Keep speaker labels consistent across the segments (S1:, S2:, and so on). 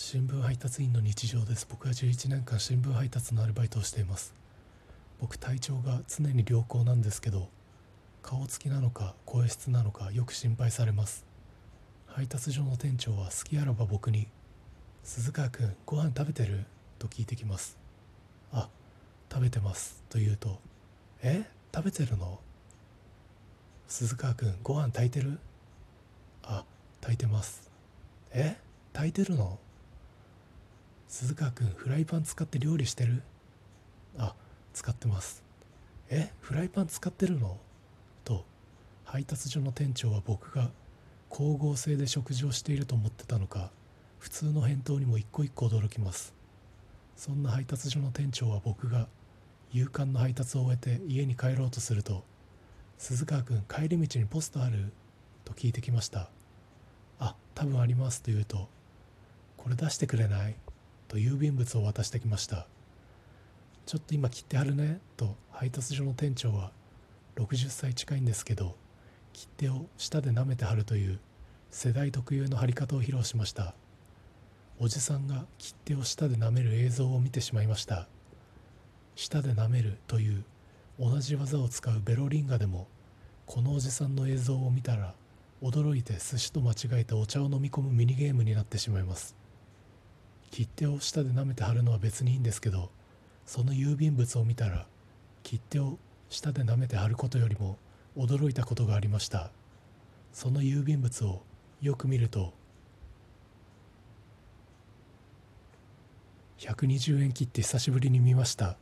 S1: 新聞配達員の日常です。僕は11年間新聞配達のアルバイトをしています。僕体調が常に良好なんですけど顔つきなのか声質なのかよく心配されます。配達所の店長は好きあらば僕に「鈴川君ご飯食べてる?」と聞いてきます。あ食べてます。と言うと「え？食べてるの？鈴川君ご飯炊いてる？あ炊いてます。え？炊いてるの？鈴川君フライパン使って料理してる？あ使ってます。えフライパン使ってるの？と配達所の店長は僕が光合成で食事をしていると思ってたのか普通の返答にも一個一個驚きます。そんな配達所の店長は僕が夕刊の配達を終えて家に帰ろうとすると「鈴川君帰り道にポストある?」と聞いてきました「あ多分あります」と言うと「これ出してくれない?」と郵便物を渡してきましたちょっと今切ってはるねと配達所の店長は60歳近いんですけど切手を舌で舐めて貼るという世代特有の貼り方を披露しましたおじさんが切手を舌で舐める映像を見てしまいました舌で舐めるという同じ技を使うベロリンガでもこのおじさんの映像を見たら驚いて寿司と間違えてお茶を飲み込むミニゲームになってしまいます切手を舌で舐めて貼るのは別にいいんですけどその郵便物を見たら切手を舌で舐めて貼ることよりも驚いたことがありました。その郵便物をよく見ると120円切って久しぶりに見ました。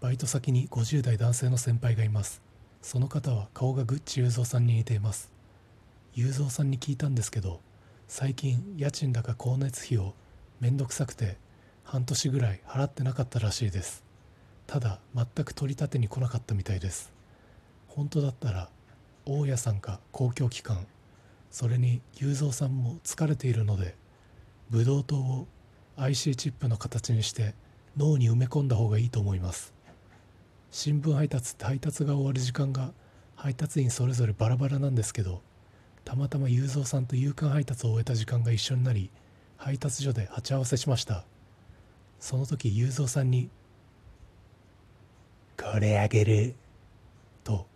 S1: バイト先に50代男性の先輩がいます。その方は顔がグッチ雄三さんに似ています。雄三さんに聞いたんですけど最近家賃だか光熱費をめんどくさくて半年ぐらい払ってなかったらしいです。ただ全く取り立てに来なかったみたいです。本当だったら大家さんか公共機関それに雄三さんも疲れているのでブドウ糖を IC チップの形にして脳に埋め込んだ方がいいと思います。新聞配達って配達が終わる時間が配達員それぞれバラバラなんですけどたまたま雄三さんと夕刊配達を終えた時間が一緒になり配達所で鉢合わせしました。その時雄三さんに「これあげる」と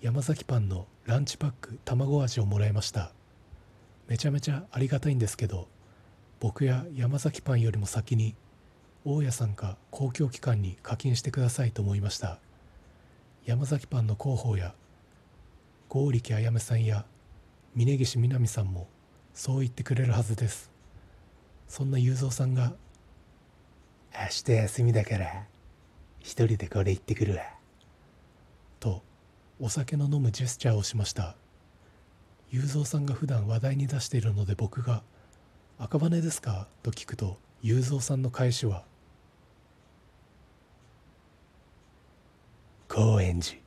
S1: 山崎パンのランチパック卵味をもらいました。めちゃめちゃありがたいんですけど僕や山崎パンよりも先に大家さんか公共機関に課金してくださいと思いました。山崎パンの広報や剛力あやめさんや峯岸みなみさんもそう言ってくれるはずですそんな雄三さんが「明日休みだから一人でこれ言ってくるわ」とお酒の飲むジェスチャーをしました雄三さんが普段話題に出しているので僕が「赤羽ですか?」と聞くと雄三さんの返しは「高円寺」